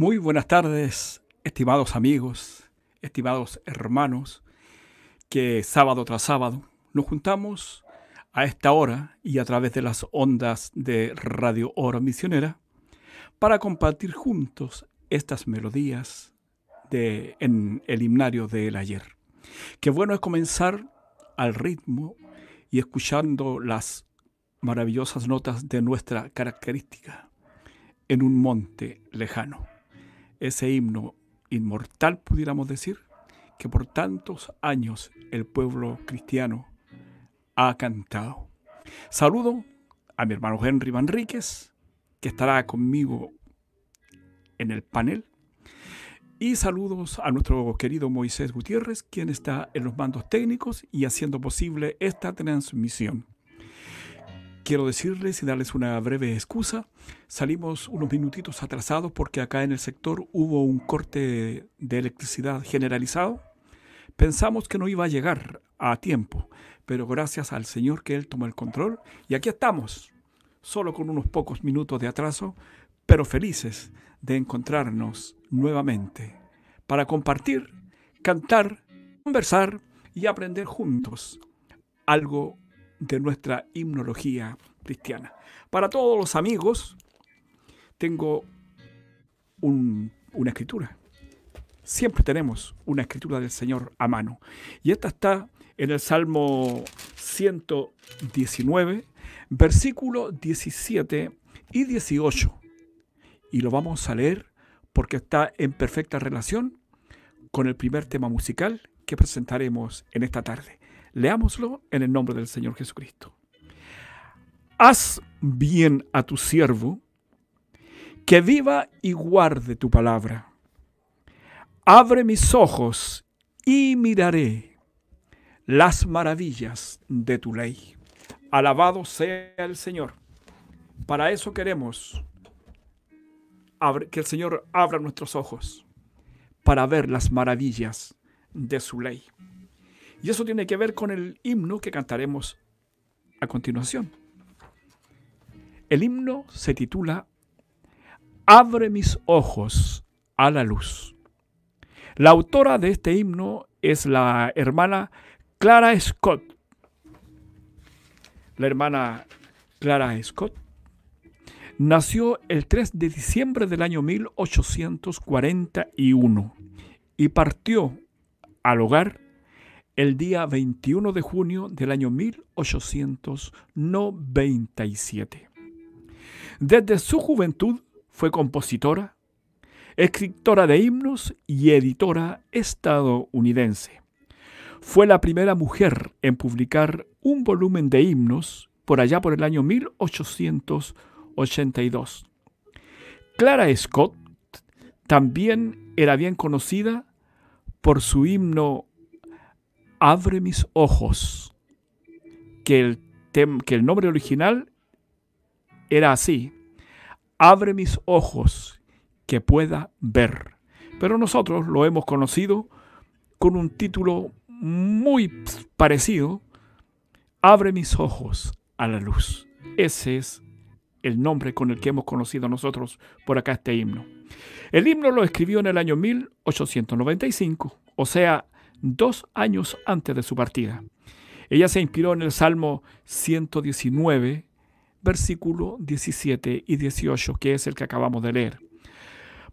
Muy buenas tardes, estimados amigos, estimados hermanos, que sábado tras sábado nos juntamos a esta hora y a través de las ondas de Radio Hora Misionera para compartir juntos estas melodías de, en el himnario del ayer. Qué bueno es comenzar al ritmo y escuchando las maravillosas notas de nuestra característica en un monte lejano. Ese himno inmortal, pudiéramos decir, que por tantos años el pueblo cristiano ha cantado. Saludo a mi hermano Henry Manríquez, que estará conmigo en el panel. Y saludos a nuestro querido Moisés Gutiérrez, quien está en los mandos técnicos y haciendo posible esta transmisión. Quiero decirles y darles una breve excusa. Salimos unos minutitos atrasados porque acá en el sector hubo un corte de electricidad generalizado. Pensamos que no iba a llegar a tiempo, pero gracias al Señor que Él tomó el control y aquí estamos, solo con unos pocos minutos de atraso, pero felices de encontrarnos nuevamente para compartir, cantar, conversar y aprender juntos algo de nuestra himnología cristiana. Para todos los amigos, tengo una escritura. Siempre tenemos una escritura del Señor a mano. Y esta está en el Salmo 119, versículo 17 y 18. Y lo vamos a leer porque está en perfecta relación con el primer tema musical que presentaremos en esta tarde. Leámoslo en el nombre del Señor Jesucristo. Haz bien a tu siervo, que viva y guarde tu palabra. Abre mis ojos y miraré las maravillas de tu ley. Alabado sea el Señor. Para eso queremos que el Señor abra nuestros ojos para ver las maravillas de su ley. Y eso tiene que ver con el himno que cantaremos a continuación. El himno se titula Abre mis ojos a la luz. La autora de este himno es la hermana Clara Scott. La hermana Clara Scott nació el 3 de diciembre del año 1841 y partió al hogar el día 21 de junio del año 1897. Desde su juventud fue compositora, escritora de himnos y editora estadounidense. Fue la primera mujer en publicar un volumen de himnos por allá por el año 1882. Clara Scott también era bien conocida por su himno Abre mis ojos, que el, que el nombre original era así, Abre mis ojos, que pueda ver. Pero nosotros lo hemos conocido con un título muy parecido, Abre mis ojos a la luz. Ese es el nombre con el que hemos conocido nosotros por acá este himno. El himno lo escribió en el año 1895, o sea, dos años antes de su partida. Ella se inspiró en el Salmo 119, versículo 17 y 18, que es el que acabamos de leer.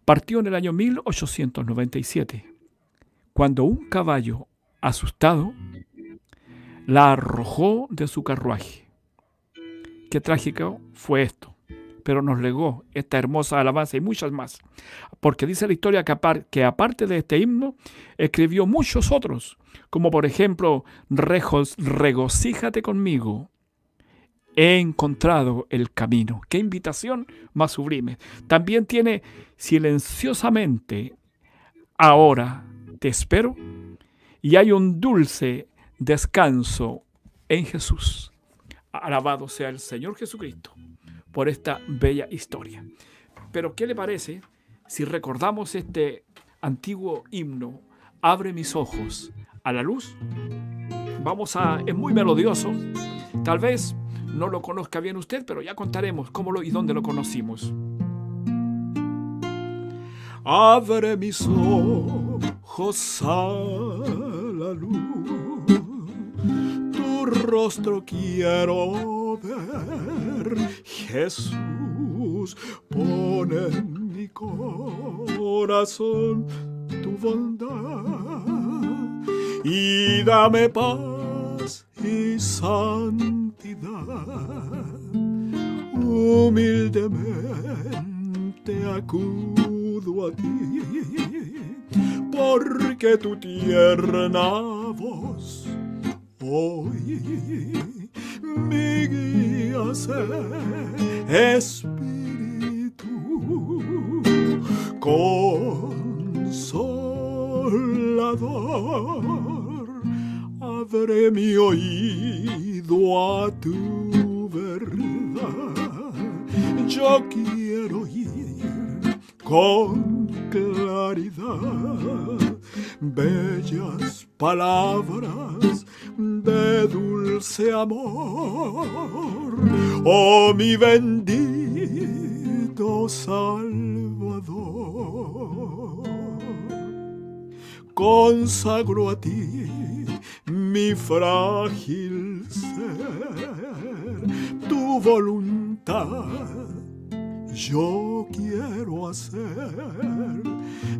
Partió en el año 1897, cuando un caballo asustado la arrojó de su carruaje. Qué trágico fue esto pero nos legó esta hermosa alabanza y muchas más. Porque dice la historia que, aparte de este himno, escribió muchos otros, como por ejemplo, regocíjate conmigo, he encontrado el camino. Qué invitación más sublime. También tiene silenciosamente, ahora te espero, y hay un dulce descanso en Jesús. Alabado sea el Señor Jesucristo por esta bella historia. Pero ¿qué le parece si recordamos este antiguo himno, Abre mis ojos a la luz? Vamos a, es muy melodioso, tal vez no lo conozca bien usted, pero ya contaremos cómo lo y dónde lo conocimos. abre mis ojos a la luz. Tu rostro quiero ver, Jesús, pone en mi corazón tu bondad y dame paz y santidad. Humildemente acudo a ti, porque tu tierna voz hoy mi guía espíritu consolador. Abre mi oído a tu verdad. Yo quiero ir con claridad. Bellas palabras de dulce amor, oh mi bendito Salvador. Consagro a ti mi frágil ser, tu voluntad yo quiero hacer.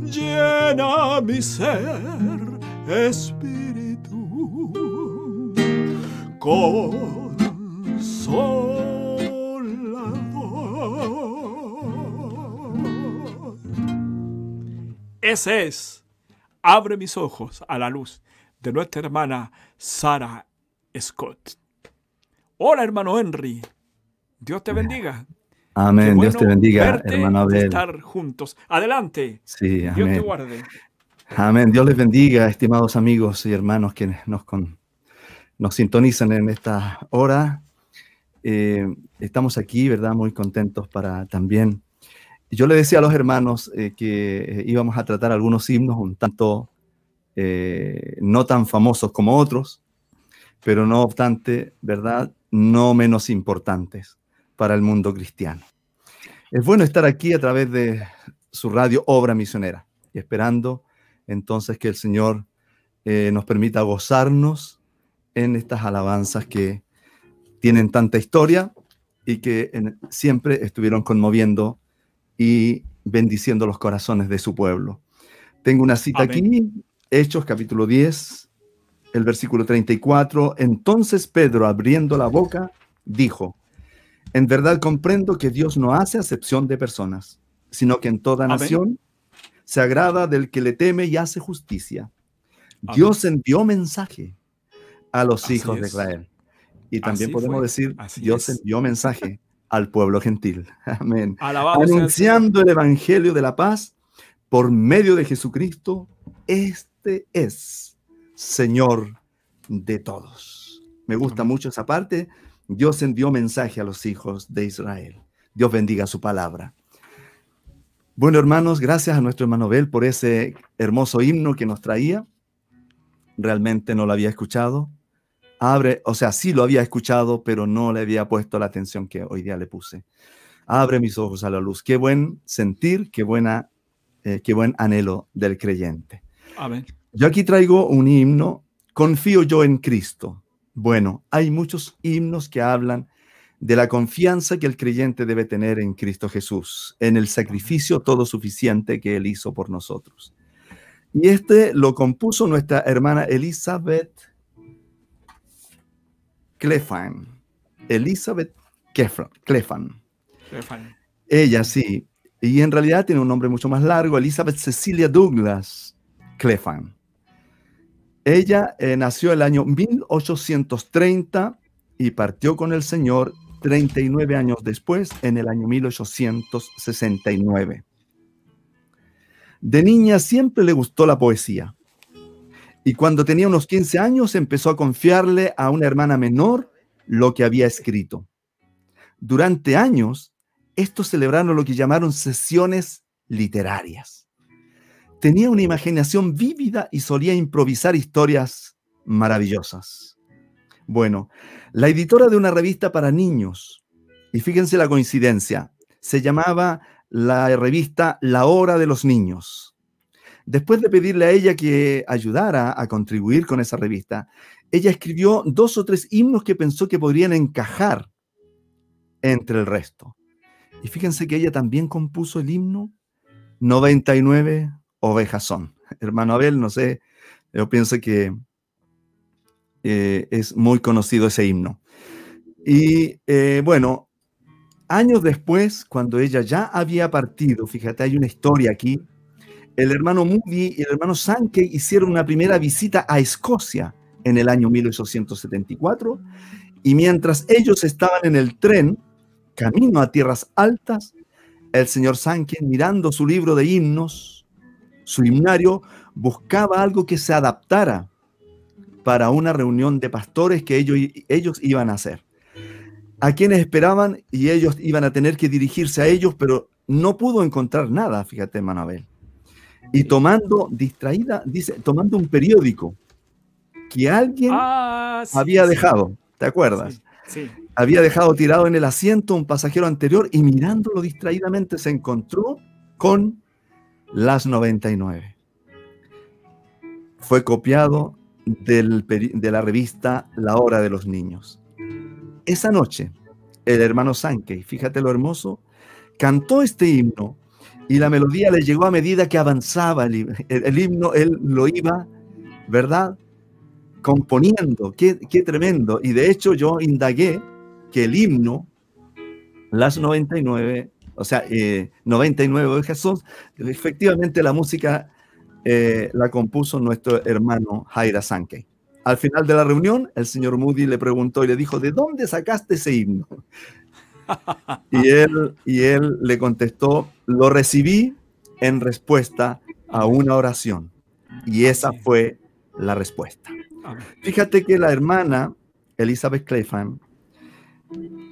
Llena mi ser, Espíritu, consolador. Ese es, abre mis ojos a la luz de nuestra hermana Sara Scott. Hola, hermano Henry. Dios te bendiga. Amén. Dios te bendiga, hermano Abel. estar juntos. Adelante. Sí, amén. Dios te guarde. Amén. Dios les bendiga, estimados amigos y hermanos que nos, nos sintonizan en esta hora. Eh, estamos aquí, ¿verdad? Muy contentos para también. Yo le decía a los hermanos eh, que íbamos a tratar algunos himnos un tanto eh, no tan famosos como otros, pero no obstante, ¿verdad? No menos importantes para el mundo cristiano. Es bueno estar aquí a través de su radio Obra Misionera y esperando entonces que el Señor eh, nos permita gozarnos en estas alabanzas que tienen tanta historia y que siempre estuvieron conmoviendo y bendiciendo los corazones de su pueblo. Tengo una cita aquí, Hechos capítulo 10, el versículo 34. Entonces Pedro, abriendo la boca, dijo, en verdad comprendo que Dios no hace acepción de personas, sino que en toda nación se agrada del que le teme y hace justicia. Dios envió mensaje a los hijos de Israel. Y también podemos decir, Dios envió mensaje al pueblo gentil. Amén. Anunciando el evangelio de la paz por medio de Jesucristo, este es Señor de todos. Me gusta mucho esa parte Dios envió mensaje a los hijos de Israel. Dios bendiga su palabra. Bueno, hermanos, gracias a nuestro hermano Bel por ese hermoso himno que nos traía. Realmente no lo había escuchado. Abre, o sea, sí lo había escuchado, pero no le había puesto la atención que hoy día le puse. Abre mis ojos a la luz. Qué buen sentir, qué buena, eh, qué buen anhelo del creyente. Amén. Yo aquí traigo un himno. Confío yo en Cristo. Bueno, hay muchos himnos que hablan de la confianza que el creyente debe tener en Cristo Jesús, en el sacrificio todo suficiente que Él hizo por nosotros. Y este lo compuso nuestra hermana Elizabeth Clefan. Elizabeth Clefan. Ella sí. Y en realidad tiene un nombre mucho más largo, Elizabeth Cecilia Douglas Clefan. Ella eh, nació el año 1830 y partió con el Señor 39 años después, en el año 1869. De niña siempre le gustó la poesía y cuando tenía unos 15 años empezó a confiarle a una hermana menor lo que había escrito. Durante años, estos celebraron lo que llamaron sesiones literarias tenía una imaginación vívida y solía improvisar historias maravillosas. Bueno, la editora de una revista para niños, y fíjense la coincidencia, se llamaba la revista La Hora de los Niños. Después de pedirle a ella que ayudara a contribuir con esa revista, ella escribió dos o tres himnos que pensó que podrían encajar entre el resto. Y fíjense que ella también compuso el himno 99 ovejas son. Hermano Abel, no sé, yo pienso que eh, es muy conocido ese himno. Y eh, bueno, años después, cuando ella ya había partido, fíjate, hay una historia aquí, el hermano Moody y el hermano Sankey hicieron una primera visita a Escocia en el año 1874 y mientras ellos estaban en el tren, camino a tierras altas, el señor Sankey, mirando su libro de himnos, su himnario, buscaba algo que se adaptara para una reunión de pastores que ellos, iban a hacer. A quienes esperaban y ellos iban a tener que dirigirse a ellos, pero no pudo encontrar nada, fíjate, Manabel. Y tomando, distraída, dice, tomando un periódico que alguien ah, había dejado, ¿te acuerdas? Sí, Había dejado tirado en el asiento un pasajero anterior y mirándolo distraídamente se encontró con las 99. Fue copiado de la revista La Hora de los Niños. Esa noche, el hermano Sankey, fíjate lo hermoso, cantó este himno y la melodía le llegó a medida que avanzaba el, himno, él lo iba, ¿verdad? Componiendo, qué, tremendo. Y de hecho yo indagué que el himno, las 99, o sea, 99 de Jesús, efectivamente la música eh, la compuso nuestro hermano Jaira Sankey. Al final de la reunión, el señor Moody le preguntó y le dijo, ¿de dónde sacaste ese himno? Y, él, y él le contestó, lo recibí en respuesta a una oración. Y esa fue la respuesta. Fíjate que la hermana Elizabeth Clayfan,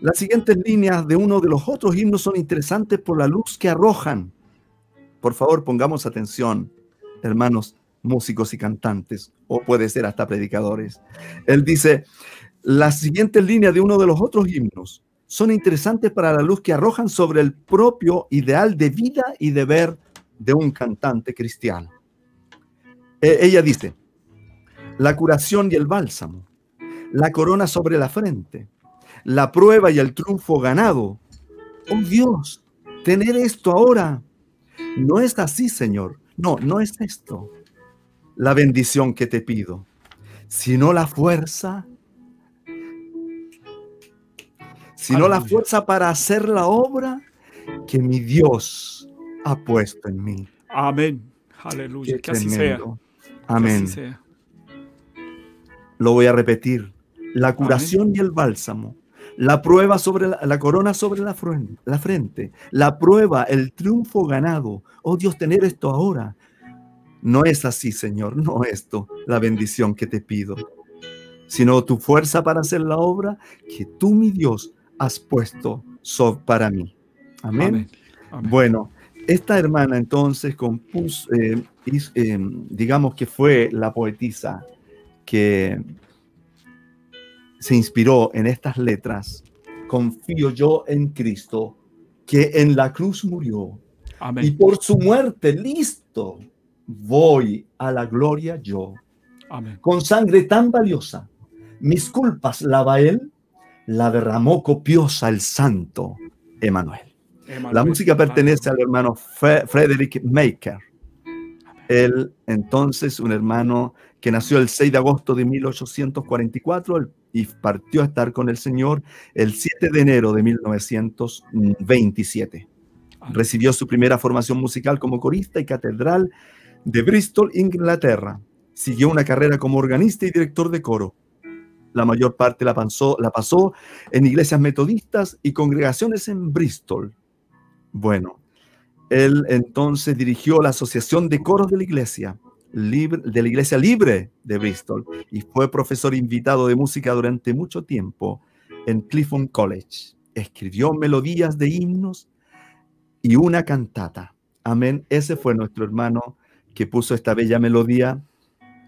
las siguientes líneas de uno de los otros himnos son interesantes por la luz que arrojan. Por favor, pongamos atención hermanos músicos y cantantes, o puede ser hasta predicadores. Él dice, las siguientes líneas de uno de los otros himnos son interesantes para la luz que arrojan sobre el propio ideal de vida y de ver de un cantante cristiano. E, ella dice, la curación y el bálsamo, la corona sobre la frente, la prueba y el triunfo ganado. Oh Dios, tener esto ahora. No es así, Señor. No, no es esto la bendición que te pido, sino la fuerza, sino la fuerza para hacer la obra que mi Dios ha puesto en mí. Amén. Aleluya. que así sea. Amén. Lo voy a repetir. La curación y el bálsamo la prueba sobre la, corona sobre la, la frente, la prueba, el triunfo ganado. Oh Dios, tener esto ahora. No es así, Señor, no esto, la bendición que te pido, sino tu fuerza para hacer la obra que tú, mi Dios, has puesto para mí. Amén. Bueno, esta hermana entonces compuso, eh, eh, digamos que fue la poetisa que se inspiró en estas letras, confío yo en Cristo, que en la cruz murió. Y por su muerte, listo, voy a la gloria yo. Con sangre tan valiosa, mis culpas lava él, la derramó copiosa el santo Emanuel. La música pertenece al hermano Frederick Maker. Él, entonces, un hermano que nació el 6 de agosto de 1844, y partió a estar con el Señor el 7 de enero de 1927. Recibió su primera formación musical como corista y catedral de Bristol, Inglaterra. Siguió una carrera como organista y director de coro. La mayor parte la pasó, la pasó en iglesias metodistas y congregaciones en Bristol. Bueno, él entonces dirigió la Asociación de Coros de la Iglesia de la Iglesia Libre de Bristol y fue profesor invitado de música durante mucho tiempo en Clifton College. Escribió melodías de himnos y una cantata. Amén. Ese fue nuestro hermano que puso esta bella melodía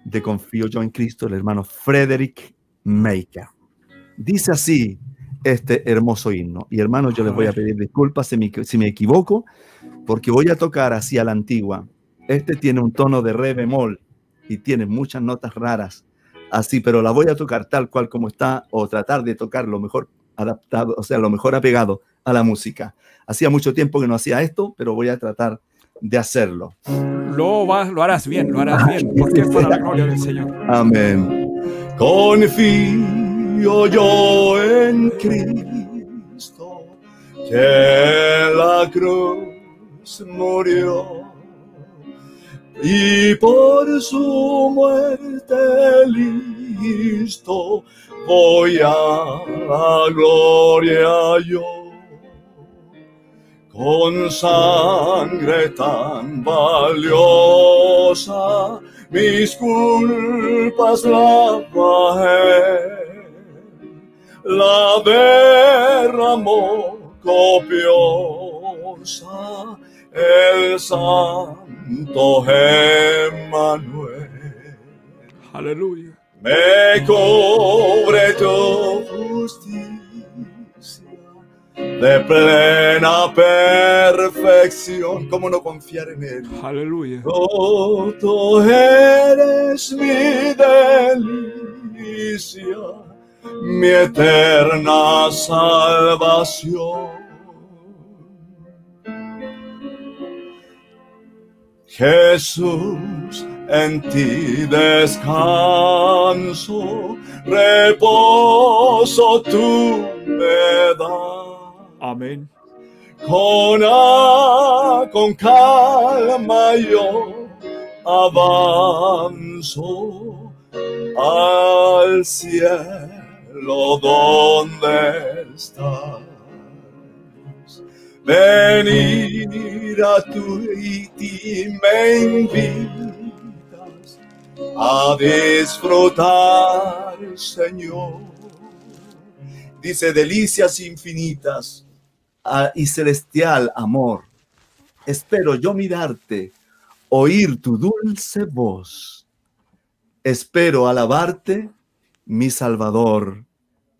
de Confío yo en Cristo, el hermano Frederick Maker. Dice así este hermoso himno. Y hermanos, yo les voy a pedir disculpas si me, si me equivoco, porque voy a tocar así a la antigua. Este tiene un tono de re bemol y tiene muchas notas raras, así, pero la voy a tocar tal cual como está o tratar de tocar lo mejor adaptado, o sea, lo mejor apegado a la música. Hacía mucho tiempo que no hacía esto, pero voy a tratar de hacerlo. Lo, vas, lo harás bien, lo harás bien, porque es para la gloria del Señor. Amén. Confío yo en Cristo, que la cruz murió y por su muerte listo voy a la gloria yo. Con sangre tan valiosa, mis culpas la bajé, la derramó copiosa el santo Emmanuel. Aleluya. Me cobre tu justicia de plena perfección. ¿Cómo no confiar en Él? Aleluya. Oh, tú eres mi delicia, mi eterna salvación. Jesús, en ti descanso, reposo tú me das. Amén. Con, a- con calma yo avanzo al cielo donde estás. Venir a tu y ti me invitas a disfrutar, Señor. Dice delicias infinitas y celestial amor. Espero yo mirarte, oír tu dulce voz. Espero alabarte, mi Salvador,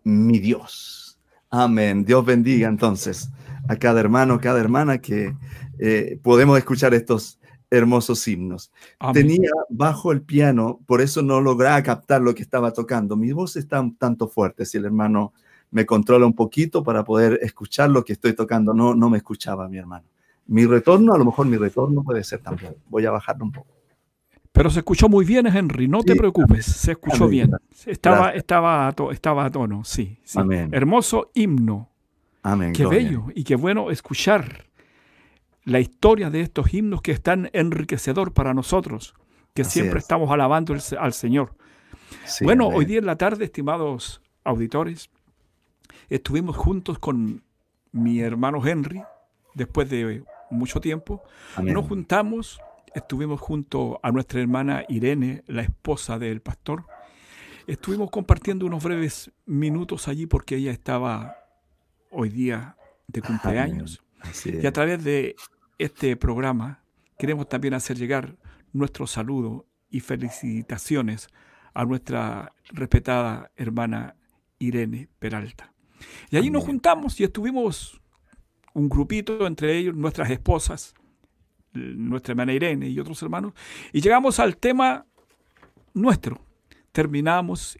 mi Dios. Amén. Dios bendiga entonces a cada hermano, cada hermana que eh, podemos escuchar estos hermosos himnos. Amén. Tenía bajo el piano, por eso no lograba captar lo que estaba tocando. Mi voz está un tanto fuerte, si el hermano me controla un poquito para poder escuchar lo que estoy tocando. No, no me escuchaba mi hermano. Mi retorno, a lo mejor mi retorno puede ser también. Voy a bajarlo un poco. Pero se escuchó muy bien, Henry, no te preocupes, se escuchó Amén. bien. Estaba, estaba, a to- estaba a tono, sí. sí. Amén. Hermoso himno. Amén. Qué gloria. bello y qué bueno escuchar la historia de estos himnos que es tan enriquecedor para nosotros, que Así siempre es. estamos alabando el- al Señor. Sí, bueno, hoy día en la tarde, estimados auditores, estuvimos juntos con mi hermano Henry, después de mucho tiempo. Amén. Nos juntamos, estuvimos junto a nuestra hermana Irene, la esposa del pastor. Estuvimos compartiendo unos breves minutos allí porque ella estaba hoy día de cumpleaños. Y a través de este programa queremos también hacer llegar nuestro saludo y felicitaciones a nuestra respetada hermana Irene Peralta. Y allí nos juntamos y estuvimos un grupito, entre ellos nuestras esposas, nuestra hermana Irene y otros hermanos, y llegamos al tema nuestro. Terminamos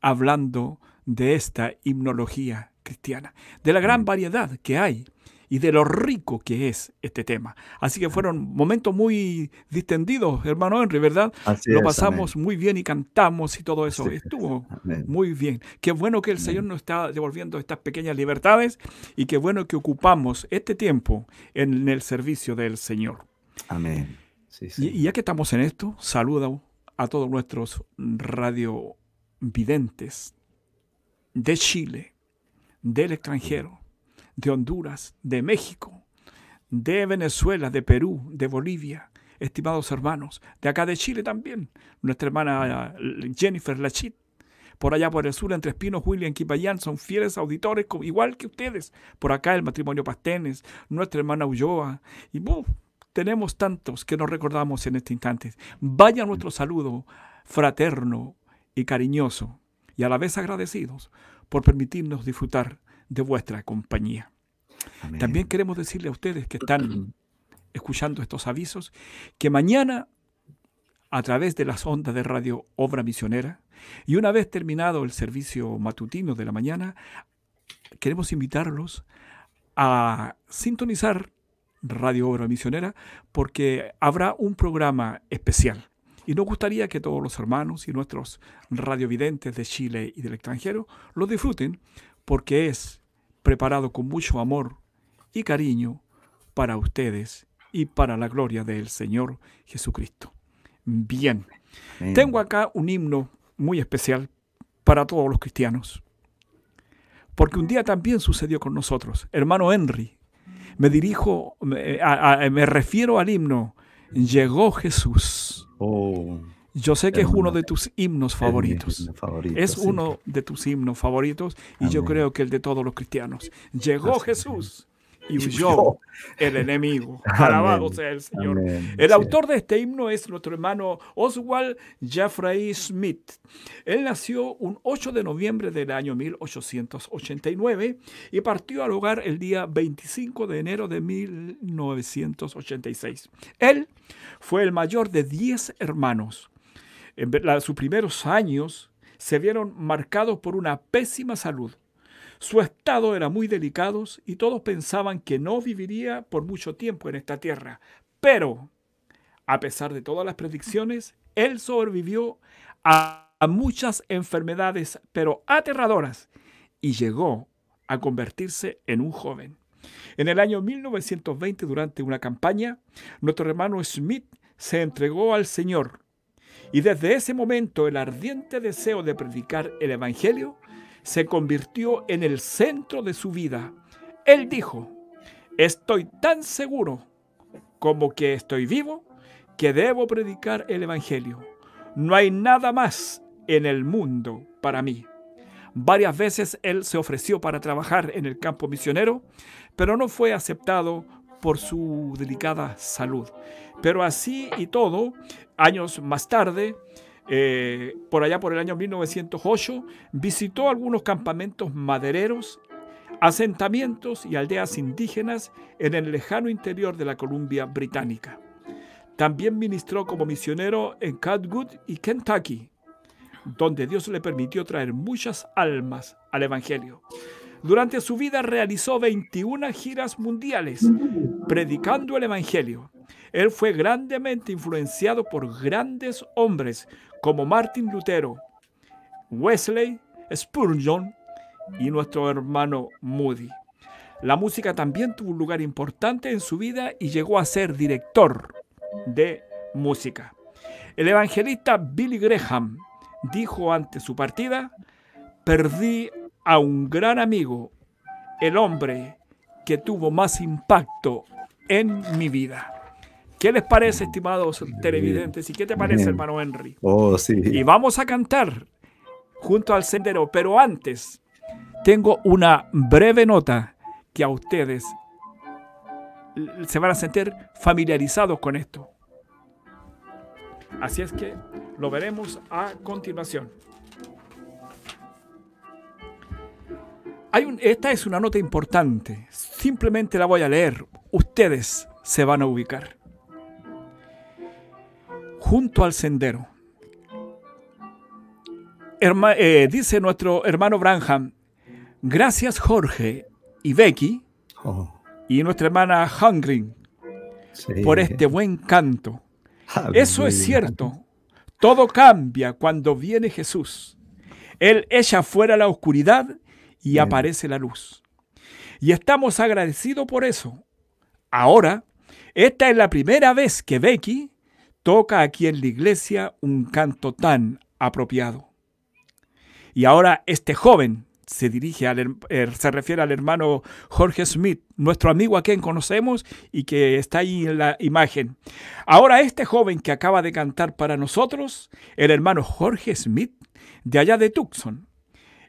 hablando de esta himnología cristiana, de la gran variedad que hay y de lo rico que es este tema. Así que fueron momentos muy distendidos, hermano Henry, ¿verdad? Así Lo es, pasamos muy bien y cantamos y todo eso. Así. Estuvo muy bien. Qué bueno que el Señor nos está devolviendo estas pequeñas libertades y qué bueno que ocupamos este tiempo en el servicio del Señor. Amén. Sí, sí. Y, y ya que estamos en esto, saludo a todos nuestros radiovidentes de Chile, del extranjero, de Honduras, de México, de Venezuela, de Perú, de Bolivia, estimados hermanos, de acá de Chile también, nuestra hermana eh, Jennifer Lachit, por allá por el sur, entre Espinos, William Quipayán, son fieles auditores, igual que ustedes. Por acá el matrimonio Pastenes, nuestra hermana Ulloa, y tenemos tantos que nos recordamos en este instante. Vaya nuestro saludo fraterno y cariñoso, y a la vez agradecidos por permitirnos disfrutar de vuestra compañía. También queremos decirle a ustedes que están escuchando estos avisos que mañana a través de las ondas de radio Obra Misionera y una vez terminado el servicio matutino de la mañana, queremos invitarlos a sintonizar Radio Obra Misionera porque habrá un programa especial. Y nos gustaría que todos los hermanos y nuestros radiovidentes de Chile y del extranjero lo disfruten porque es preparado con mucho amor y cariño para ustedes y para la gloria del Señor Jesucristo. Bien, tengo acá un himno muy especial para todos los cristianos. Porque un día también sucedió con nosotros. Hermano Henry, me dirijo, me, refiero al himno, llegó Jesús. Oh, Yo sé que es uno de tus himnos favoritos. Es, uno de tus himnos favoritos y yo creo que el de todos los cristianos. Llegó Jesús y huyó el enemigo. Alabado sea el Señor. El autor de este himno es nuestro hermano Oswald Jeffrey Smith. Él nació un 8 de noviembre del año 1889 y partió al hogar el día 25 de enero de 1986. Él fue el mayor de 10 hermanos. Sus primeros años se vieron marcados por una pésima salud su estado era muy delicado y todos pensaban que no viviría por mucho tiempo en esta tierra. Pero, a pesar de todas las predicciones, él sobrevivió a, muchas enfermedades, pero aterradoras, y llegó a convertirse en un joven. En el año 1920, durante una campaña, nuestro hermano Smith se entregó al Señor. Y desde ese momento el ardiente deseo de predicar el Evangelio se convirtió en el centro de su vida. Él dijo, estoy tan seguro como que estoy vivo que debo predicar el Evangelio. No hay nada más en el mundo para mí. Varias veces él se ofreció para trabajar en el campo misionero, pero no fue aceptado por su delicada salud. Pero así y todo, años más tarde, eh, por allá por el año 1908, visitó algunos campamentos madereros, asentamientos y aldeas indígenas en el lejano interior de la Columbia Británica. También ministró como misionero en Catwood y Kentucky, donde Dios le permitió traer muchas almas al Evangelio. Durante su vida realizó 21 giras mundiales predicando el Evangelio. Él fue grandemente influenciado por grandes hombres como Martin Lutero, Wesley, Spurgeon y nuestro hermano Moody. La música también tuvo un lugar importante en su vida y llegó a ser director de música. El evangelista Billy Graham dijo ante su partida, perdí a un gran amigo, el hombre que tuvo más impacto en mi vida. ¿Qué les parece, estimados televidentes? ¿Y qué te parece, hermano Henry? Oh, sí. Y vamos a cantar junto al sendero, pero antes tengo una breve nota que a ustedes se van a sentir familiarizados con esto. Así es que lo veremos a continuación. Hay esta es una nota importante. Simplemente la voy a leer. Ustedes se van a ubicar junto al sendero. Eh, dice nuestro hermano Branham, gracias Jorge y Becky oh. y nuestra hermana Hungry por este buen canto. Eso es cierto. Todo cambia cuando viene Jesús. Él echa fuera la oscuridad y aparece la luz. Y estamos agradecidos por eso. Ahora, esta es la primera vez que Becky toca aquí en la iglesia un canto tan apropiado. Y ahora este joven se dirige al, eh, se refiere al hermano Jorge Smith, nuestro amigo a quien conocemos y que está ahí en la imagen. Ahora este joven que acaba de cantar para nosotros, el hermano Jorge Smith, de allá de Tucson.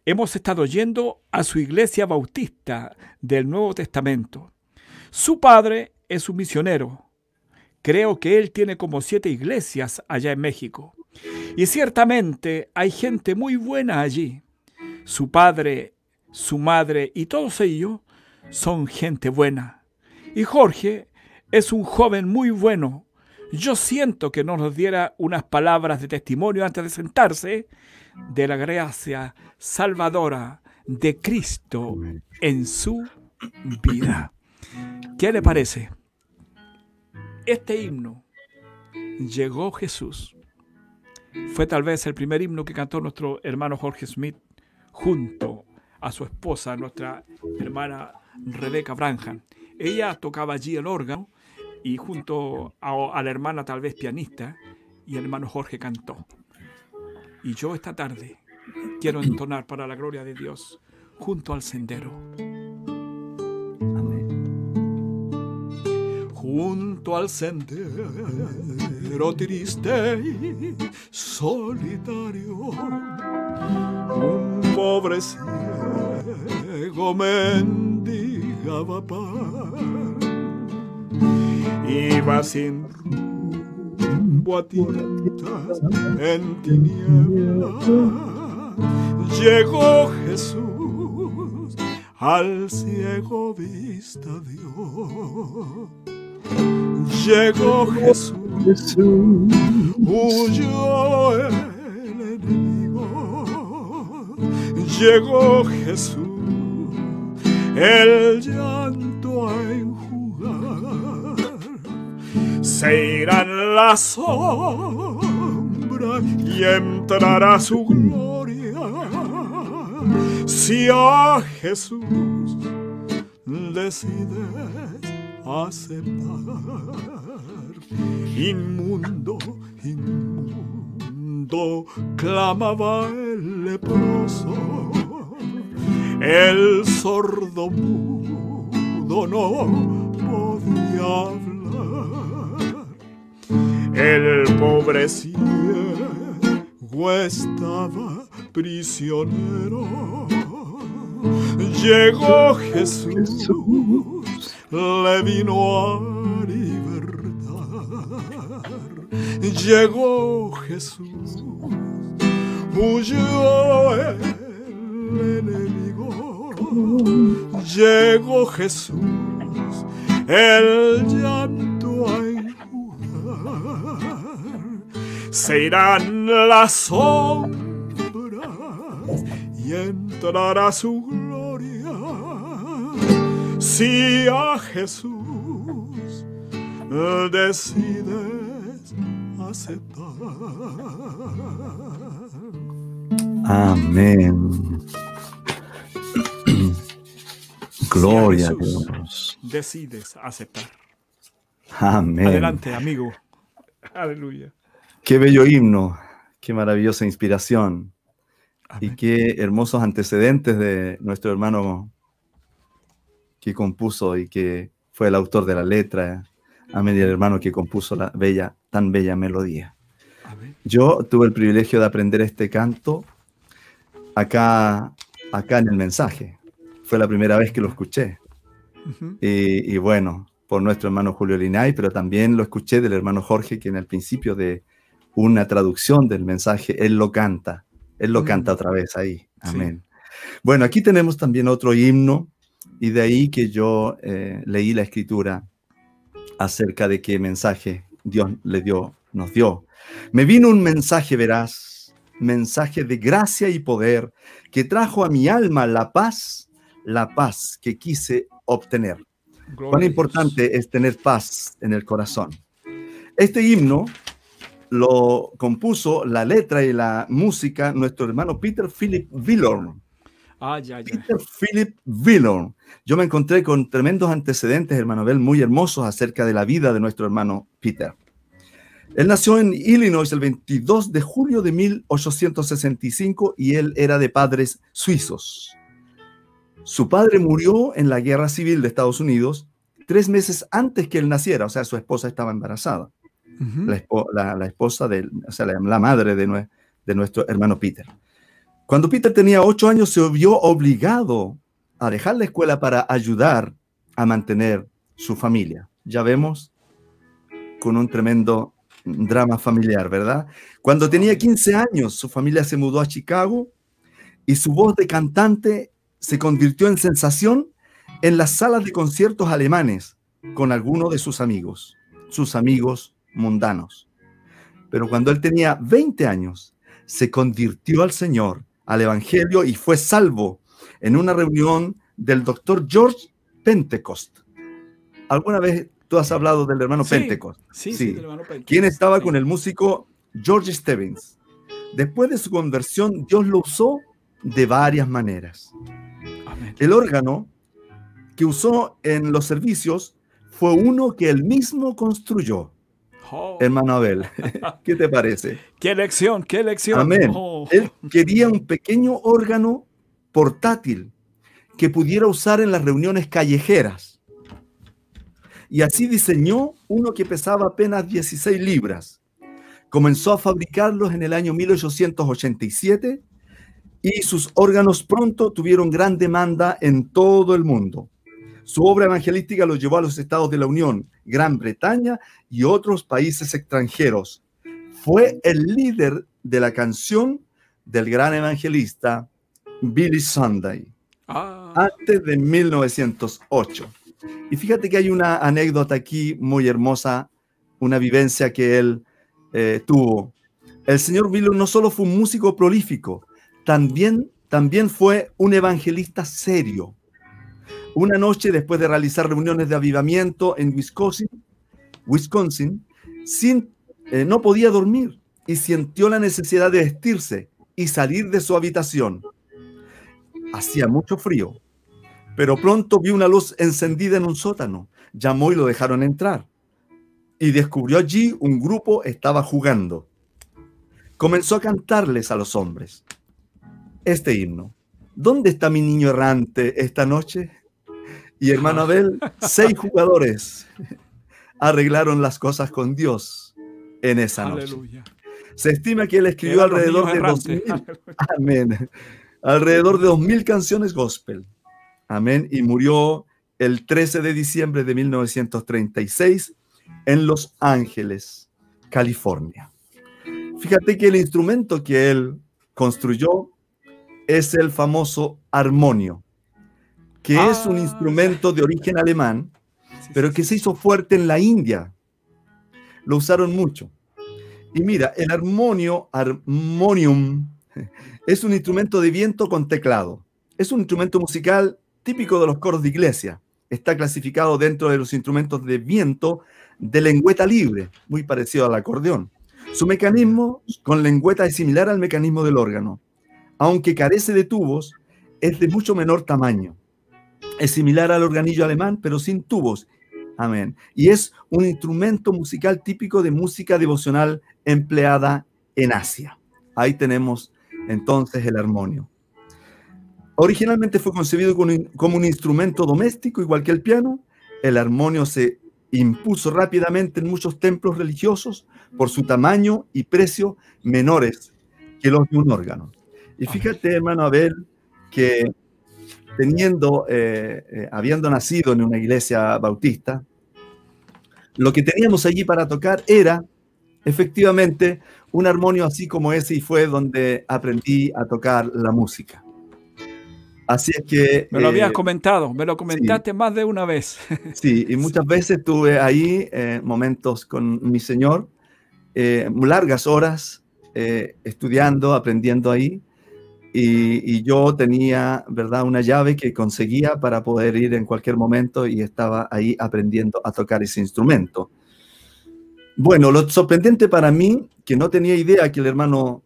Hemos estado yendo a su iglesia bautista del Nuevo Testamento. Su padre es un misionero Creo que él tiene como siete iglesias allá en México. Y ciertamente hay gente muy buena allí. Su padre su madre y todos ellos son gente buena. Y Jorge es un joven muy bueno. Yo siento que nos diera unas palabras de testimonio antes de sentarse de la gracia salvadora de Cristo en su vida. ¿Qué le parece? Este himno, Llegó Jesús, fue tal vez el primer himno que cantó nuestro hermano Jorge Smith junto a su esposa, nuestra hermana Rebeca Branham. Ella tocaba allí el órgano y junto a, la hermana tal vez pianista y el hermano Jorge cantó. Y yo esta tarde quiero entonar para la gloria de Dios junto al sendero. Junto al sendero triste y solitario, un pobre ciego mendigaba pan. Iba sin rumbo a tientas en tinieblas. Llegó Jesús, al ciego vista dio. Llegó Jesús, huyó el enemigo. Llegó Jesús, el llanto a. Se irán las sombras y entrará su gloria. Si a Jesús decides aceptar. Inmundo, inmundo, clamaba el leproso. El sordo mudo no podía hablar. El pobre ciego estaba prisionero. Llegó Jesús le vino a libertar. Llegó Jesús, huyó el enemigo. Llegó Jesús, el llanto Se irán las sombras y entrará su gloria si a Jesús decides aceptar. Amén. Gloria a Dios. Decides aceptar. Amén. Adelante, amigo. Aleluya. Qué bello himno, qué maravillosa inspiración y qué hermosos antecedentes de nuestro hermano que compuso y que fue el autor de la letra. Amén, y el hermano que compuso la bella, tan bella melodía. Yo tuve el privilegio de aprender este canto acá, acá en el mensaje. Fue la primera vez que lo escuché. y, bueno, por nuestro hermano Julio Linay, pero también lo escuché del hermano Jorge, que en el principio de una traducción del mensaje, él lo canta. Él lo canta otra vez ahí. Amén. Bueno, aquí tenemos también otro himno y de ahí que yo eh, leí la escritura acerca de qué mensaje Dios le dio, nos dio. Me vino un mensaje veraz, mensaje de gracia y poder, que trajo a mi alma la paz, la paz que quise obtener. Cuán importante es tener paz en el corazón. Este himno lo compuso la letra y la música nuestro hermano Peter Philip Villorn Ah, ya, Peter Philip Villon. Yo me encontré con tremendos antecedentes, hermano Bell, muy hermosos acerca de la vida de nuestro hermano Peter. Él nació en Illinois el 22 de julio de 1865 y él era de padres suizos. Su padre murió en la guerra civil de Estados Unidos tres meses antes que él naciera, o sea, su esposa estaba embarazada. La, esposa de, o sea, la, madre de, de nuestro hermano Peter. Cuando Peter tenía ocho años, se vio obligado a dejar la escuela para ayudar a mantener su familia. Ya vemos con un tremendo drama familiar, ¿verdad? Cuando tenía 15 años, su familia se mudó a Chicago y su voz de cantante se convirtió en sensación en las salas de conciertos alemanes con algunos de sus amigos, sus amigos mundanos. Pero cuando él tenía 20 años, se convirtió al Señor, al Evangelio y fue salvo en una reunión del doctor George Pentecost. ¿Alguna vez tú has hablado del hermano Pentecost? Sí, sí, del hermano Pentecost. ¿Quién estaba con el músico George Stevens? Después de su conversión, Dios lo usó de varias maneras. El órgano que usó en los servicios fue uno que él mismo construyó. Oh. Hermano Abel, ¿qué te parece? ¿Qué lección? ¿Qué lección? Amén. Oh. Él quería un pequeño órgano portátil que pudiera usar en las reuniones callejeras. Y así diseñó uno que pesaba apenas 16 libras. Comenzó a fabricarlos en el año 1887 y sus órganos pronto tuvieron gran demanda en todo el mundo. Su obra evangelística lo llevó a los estados de la Unión, Gran Bretaña y otros países extranjeros. Fue el líder de la canción del gran evangelista Billy Sunday, ah. antes de 1908. Y fíjate que hay una anécdota aquí muy hermosa, una vivencia que él eh, tuvo. El señor Billy no solo fue un músico prolífico, también, también fue un evangelista serio. Una noche después de realizar reuniones de avivamiento en Wisconsin, Wisconsin sin, eh, no podía dormir y sintió la necesidad de vestirse y salir de su habitación. Hacía mucho frío, pero pronto vio una luz encendida en un sótano. Llamó y lo dejaron entrar. Y descubrió allí un grupo estaba jugando. Comenzó a cantarles a los hombres este himno. ¿Dónde está mi niño errante esta noche? Y hermano Abel, seis jugadores arreglaron las cosas con Dios en esa noche. Se estima que él escribió alrededor de dos mil, amén, alrededor de dos mil canciones gospel. Amén. Y murió el 13 de diciembre de 1936 en Los Ángeles, California. Fíjate que el instrumento que él construyó es el famoso armonio, que es un ah. instrumento de origen alemán, pero que se hizo fuerte en la India. Lo usaron mucho. Y mira, el armonio, armonium, es un instrumento de viento con teclado. Es un instrumento musical típico de los coros de iglesia. Está clasificado dentro de los instrumentos de viento de lengüeta libre, muy parecido al acordeón. Su mecanismo con lengüeta es similar al mecanismo del órgano aunque carece de tubos, es de mucho menor tamaño. Es similar al organillo alemán, pero sin tubos. Amén. Y es un instrumento musical típico de música devocional empleada en Asia. Ahí tenemos entonces el armonio. Originalmente fue concebido como un instrumento doméstico, igual que el piano. El armonio se impuso rápidamente en muchos templos religiosos por su tamaño y precio menores que los de un órgano. Y fíjate, hermano Abel, que teniendo, eh, eh, habiendo nacido en una iglesia bautista, lo que teníamos allí para tocar era efectivamente un armonio así como ese y fue donde aprendí a tocar la música. Así es que... Me lo habías eh, comentado, me lo comentaste más de una vez. Sí, y muchas veces tuve ahí momentos con mi Señor, largas horas estudiando, aprendiendo ahí, y, yo tenía, ¿verdad?, una llave que conseguía para poder ir en cualquier momento y estaba ahí aprendiendo a tocar ese instrumento. Bueno, lo sorprendente para mí, que no tenía idea que el hermano,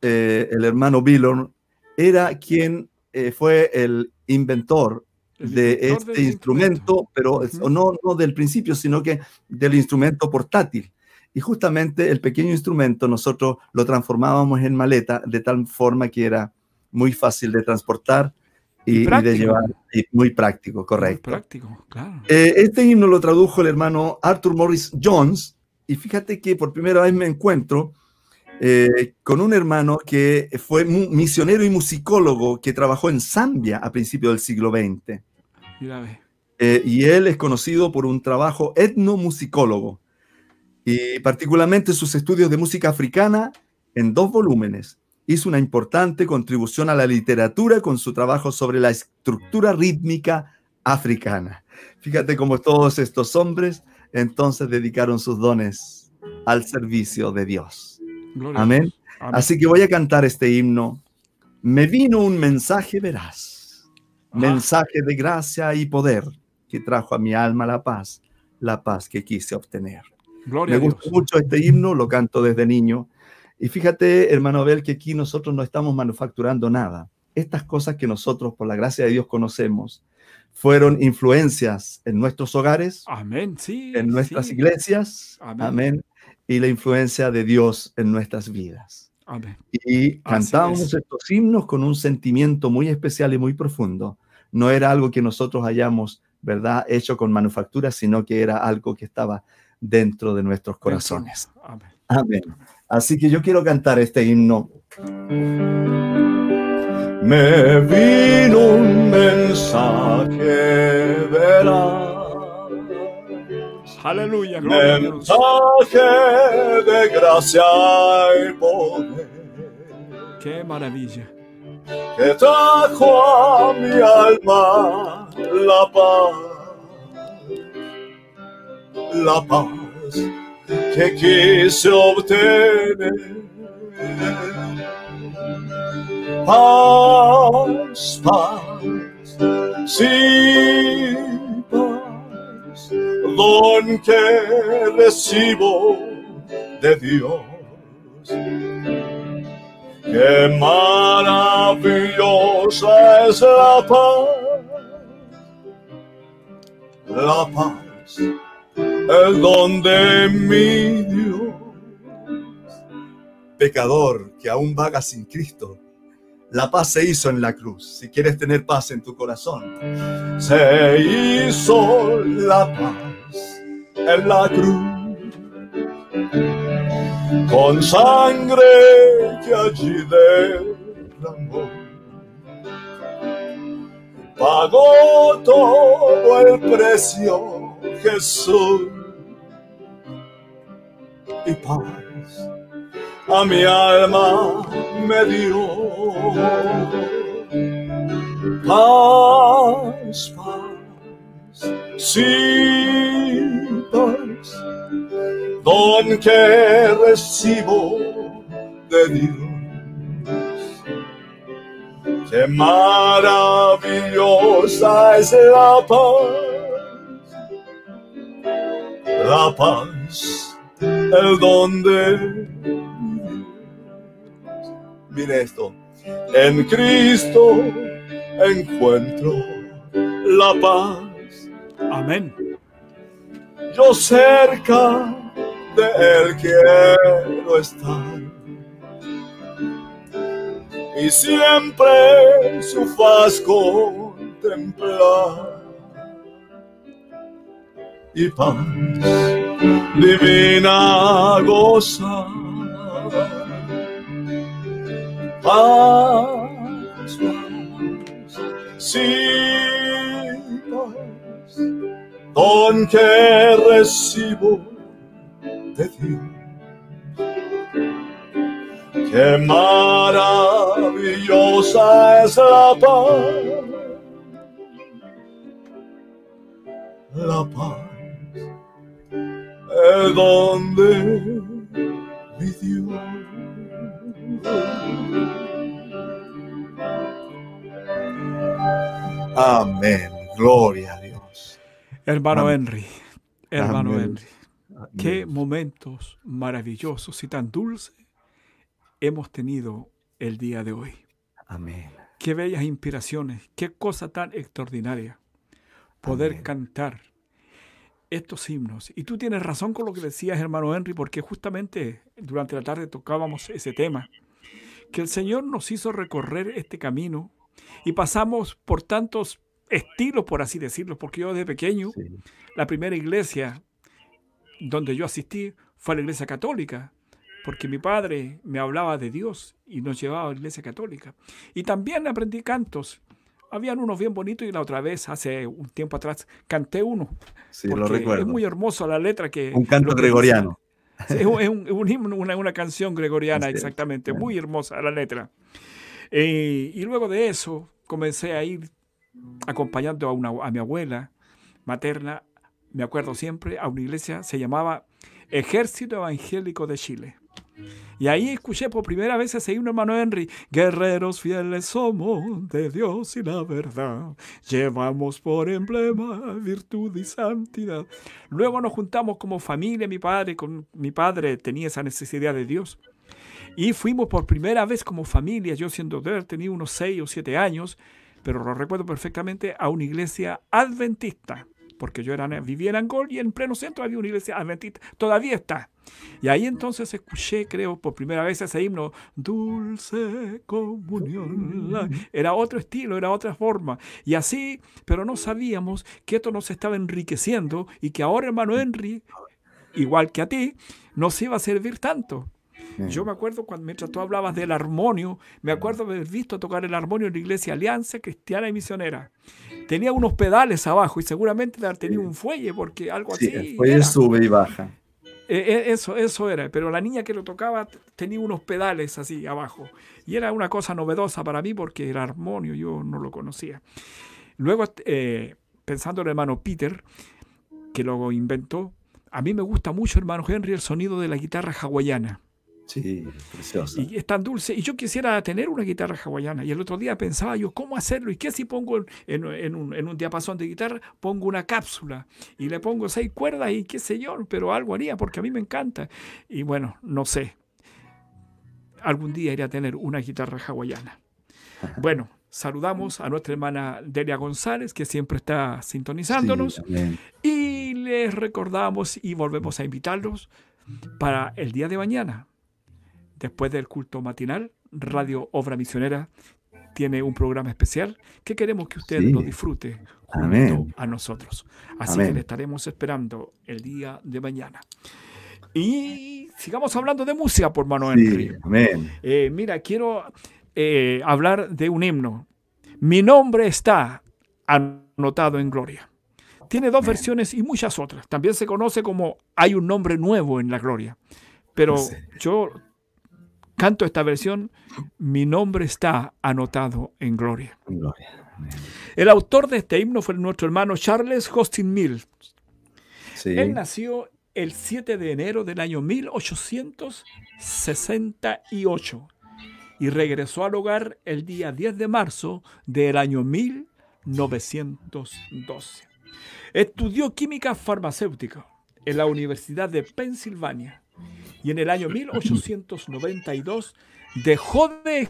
eh, el hermano Billon era quien eh, fue el inventor de este instrumento, pero no, no del principio, sino que del instrumento portátil. Y justamente el pequeño instrumento nosotros lo transformábamos en maleta de tal forma que era muy fácil de transportar y, de llevar, y muy práctico, correcto. práctico, claro. Eh, este himno lo tradujo el hermano Arthur Morris Jones, y fíjate que por primera vez me encuentro eh, con un hermano que fue misionero y musicólogo que trabajó en Zambia a principios del siglo XX. Eh, y él es conocido por un trabajo etnomusicólogo, y particularmente sus estudios de música africana en dos volúmenes hizo una importante contribución a la literatura con su trabajo sobre la estructura rítmica africana. Fíjate cómo todos estos hombres entonces dedicaron sus dones al servicio de Dios. Amén. Así que voy a cantar este himno. Me vino un mensaje veraz, mensaje de gracia y poder que trajo a mi alma la paz, la paz que quise obtener. Me gusta mucho este himno, lo canto desde niño. Y fíjate, hermano Abel, que aquí nosotros no estamos manufacturando nada. Estas cosas que nosotros, por la gracia de Dios, conocemos, fueron influencias en nuestros hogares, amén, sí, en nuestras iglesias, amén. y la influencia de Dios en nuestras vidas. Amén. Y cantamos estos himnos con un sentimiento muy especial y muy profundo. No era algo que nosotros hayamos, ¿verdad?, hecho con manufactura, sino que era algo que estaba dentro de nuestros corazones. Amén. Amén. Así que yo quiero cantar este himno. Me vino un mensaje veraz. Aleluya. Mensaje de gracia y poder. Qué maravilla. Que trajo a mi alma la paz. La paz και εκεί σε οπτένε. Πας, πας, σύπας, δόν και ρεσίμω δε διός. Και μαραβιλιώσα εσ' el don de mi Dios. Pecador que aún vaga sin Cristo, la paz se hizo en la cruz. Si quieres tener paz en tu corazón, se hizo la paz en la cruz. Con sangre que allí derramó. Pagó todo el precio Jesús. Y paz a mi alma me dio. Paz, paz, sí, paz, don que recibo de Dios. Qué maravillosa es la paz, la paz, el don de Mire esto. En Cristo encuentro la paz. Amén. Yo cerca de Él quiero estar. Y siempre su faz contemplar. Y paz divina gozar paz, paz, sí, don que recibo de Dios. Qué maravillosa es la paz, la paz, donde mi Dios. Amén. Gloria a Dios. Hermano Henry, hermano Henry, qué momentos maravillosos y tan dulces hemos tenido el día de hoy. Amén. Qué bellas inspiraciones, qué cosa tan extraordinaria poder cantar estos himnos. Y tú tienes razón con lo que decías, hermano Henry, porque justamente durante la tarde tocábamos ese tema, que el Señor nos hizo recorrer este camino y pasamos por tantos estilos, por así decirlo, porque yo de pequeño, la primera iglesia donde yo asistí fue a la iglesia católica, porque mi padre me hablaba de Dios y nos llevaba a la iglesia católica. Y también aprendí cantos. Habían unos bien bonitos y la otra vez, hace un tiempo atrás, canté uno. Sí, lo recuerdo. Es muy hermoso la letra que... Un canto gregoriano. Es un, himno, una, canción gregoriana, exactamente, muy hermosa la letra. Eh, y luego de eso comencé a ir acompañando a, una, a mi abuela materna, me acuerdo siempre, a una iglesia, se llamaba Ejército Evangélico de Chile. Y ahí escuché por primera vez ese himno, hermano Henry. Guerreros fieles somos de Dios y la verdad. Llevamos por emblema virtud y santidad. Luego nos juntamos como familia, mi padre, con mi padre tenía esa necesidad de Dios. Y fuimos por primera vez como familia, yo siendo de tenía unos seis o siete años, pero lo recuerdo perfectamente, a una iglesia adventista porque yo era, vivía en Angol y en pleno centro había una iglesia adventista, todavía está. Y ahí entonces escuché, creo, por primera vez ese himno, Dulce Comunión. Era otro estilo, era otra forma. Y así, pero no sabíamos que esto nos estaba enriqueciendo y que ahora, hermano Henry, igual que a ti, nos iba a servir tanto. Yo me acuerdo cuando mientras tú hablabas del armonio, me acuerdo haber visto tocar el armonio en la iglesia Alianza Cristiana y Misionera. Tenía unos pedales abajo y seguramente tenía un fuelle porque algo así. El fuelle sube y baja. E, e, eso, eso era, pero la niña que lo tocaba tenía unos pedales así abajo. Y era una cosa novedosa para mí porque el armonio yo no lo conocía. Luego, eh, pensando en el hermano Peter, que lo inventó, a mí me gusta mucho, hermano Henry, el sonido de la guitarra hawaiana. Sí, preciosa. Y es tan dulce. Y yo quisiera tener una guitarra hawaiana. Y el otro día pensaba yo, ¿cómo hacerlo? ¿Y qué si pongo en, un, en, un, diapasón de guitarra, pongo una cápsula y le pongo seis cuerdas y qué sé yo? Pero algo haría porque a mí me encanta. Y bueno, no sé. Algún día iré a tener una guitarra hawaiana. Bueno, saludamos a nuestra hermana Delia González, que siempre está sintonizándonos. y les recordamos y volvemos a invitarlos para el día de mañana después del culto matinal, Radio Obra Misionera tiene un programa especial que queremos que usted lo disfrute junto a nosotros. Así que le estaremos esperando el día de mañana. Y sigamos hablando de música, por mano Henry. Eh, mira, quiero eh, hablar de un himno. Mi nombre está anotado en gloria. Tiene dos versiones y muchas otras. También se conoce como Hay un nombre nuevo en la gloria. Pero yo canto esta versión, mi nombre está anotado en gloria. El autor de este himno fue nuestro hermano Charles Hostin Mills. Él nació el 7 de enero del año 1868 y regresó al hogar el día 10 de marzo del año 1912. Estudió química farmacéutica en la Universidad de Pensilvania y en el año 1892 dejó de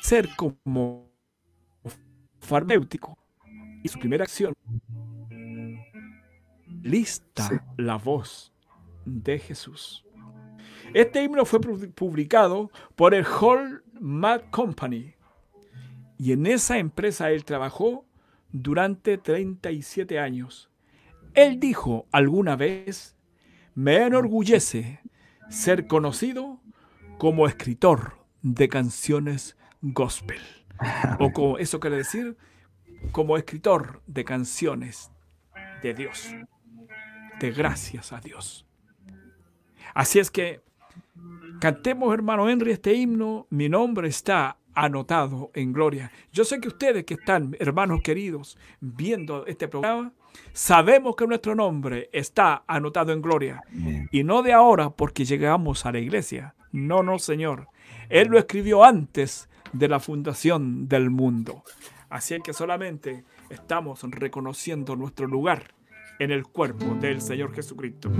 ser como farmacéutico y su primera acción lista la voz de Jesús. Este himno fue publicado por el Hall Mad Company y en esa empresa él trabajó durante 37 años él dijo alguna vez, me enorgullece ser conocido como escritor de canciones gospel. O como eso quiere decir, como escritor de canciones de Dios, de gracias a Dios. Así es que cantemos, hermano Henry, este himno. Mi nombre está anotado en gloria. Yo sé que ustedes que están, hermanos queridos, viendo este programa, sabemos que nuestro nombre está anotado en gloria. Y no de ahora porque llegamos a la iglesia. No, no, Señor. Él lo escribió antes de la fundación del mundo. Así que solamente estamos reconociendo nuestro lugar en el cuerpo del Señor Jesucristo.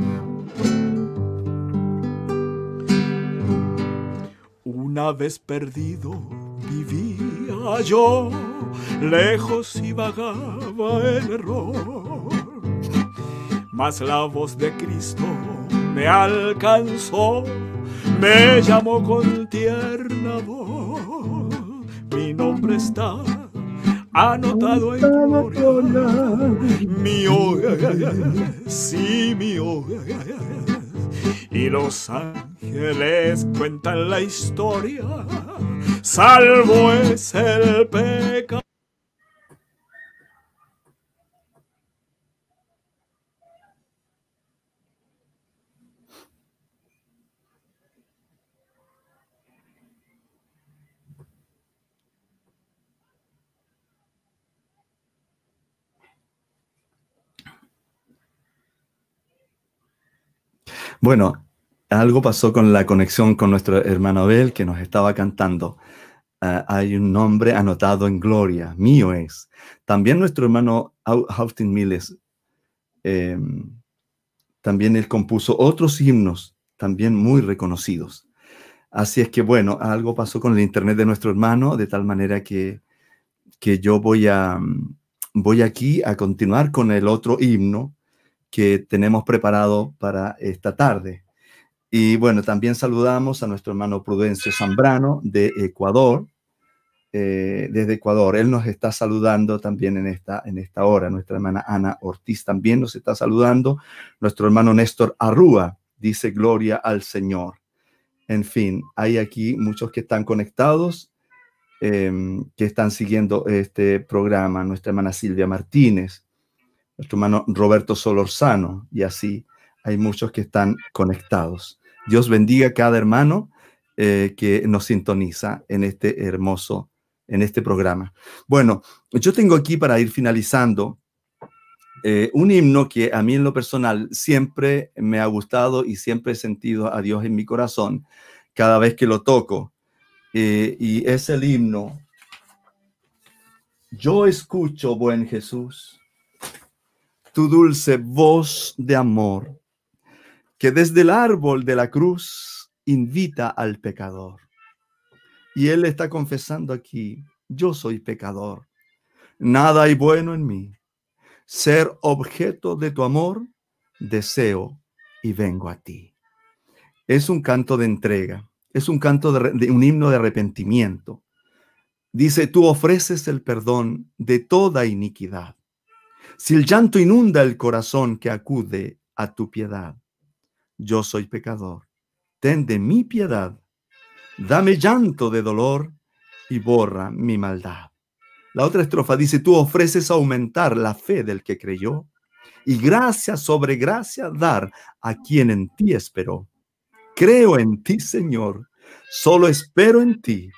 Una vez perdido vivía yo, lejos y vagaba el error. Mas la voz de Cristo me alcanzó, me llamó con tierna voz. Mi nombre está anotado en gloria. Mío es, sí, mío Y los ángeles cuentan la historia salvo es el pecado. Bueno, algo pasó con la conexión con nuestro hermano Abel que nos estaba cantando. Ah, hay un nombre anotado en gloria, mío es. También nuestro hermano Austin Miles, em, también él compuso otros himnos, también muy reconocidos. Así es que bueno, algo pasó con el internet de nuestro hermano, de tal manera que, que yo voy, a, voy aquí a continuar con el otro himno que tenemos preparado para esta tarde. Y bueno, también saludamos a nuestro hermano Prudencio Zambrano de Ecuador, eh, desde Ecuador. Él nos está saludando también en esta, en esta hora. Nuestra hermana Ana Ortiz también nos está saludando. Nuestro hermano Néstor Arrúa dice gloria al Señor. En fin, hay aquí muchos que están conectados, em, que están siguiendo este programa. Nuestra hermana Silvia Martínez, nuestro hermano Roberto Solorzano y así hay muchos que están conectados. Dios bendiga a cada hermano eh, que nos sintoniza en este hermoso, en este programa. Bueno, yo tengo aquí para ir finalizando eh, un himno que a mí en lo personal siempre me ha gustado y siempre he sentido a Dios en mi corazón cada vez que lo toco. Eh, y es el himno. Yo escucho, buen Jesús, tu dulce voz de amor que desde el árbol de la cruz invita al pecador. Y él está confesando aquí, yo soy pecador, nada hay bueno en mí. Ser objeto de tu amor, deseo y vengo a ti. Es un canto de entrega, es un canto de, un himno de arrepentimiento. Dice, tú ofreces el perdón de toda iniquidad. Si el llanto inunda el corazón que acude a tu piedad, yo soy pecador. Ten de mi piedad. Dame llanto de dolor y borra mi maldad. La otra estrofa dice, tú ofreces aumentar la fe del que creyó y gracia sobre gracia dar a quien en ti esperó. Creo en ti, Señor, solo espero en ti.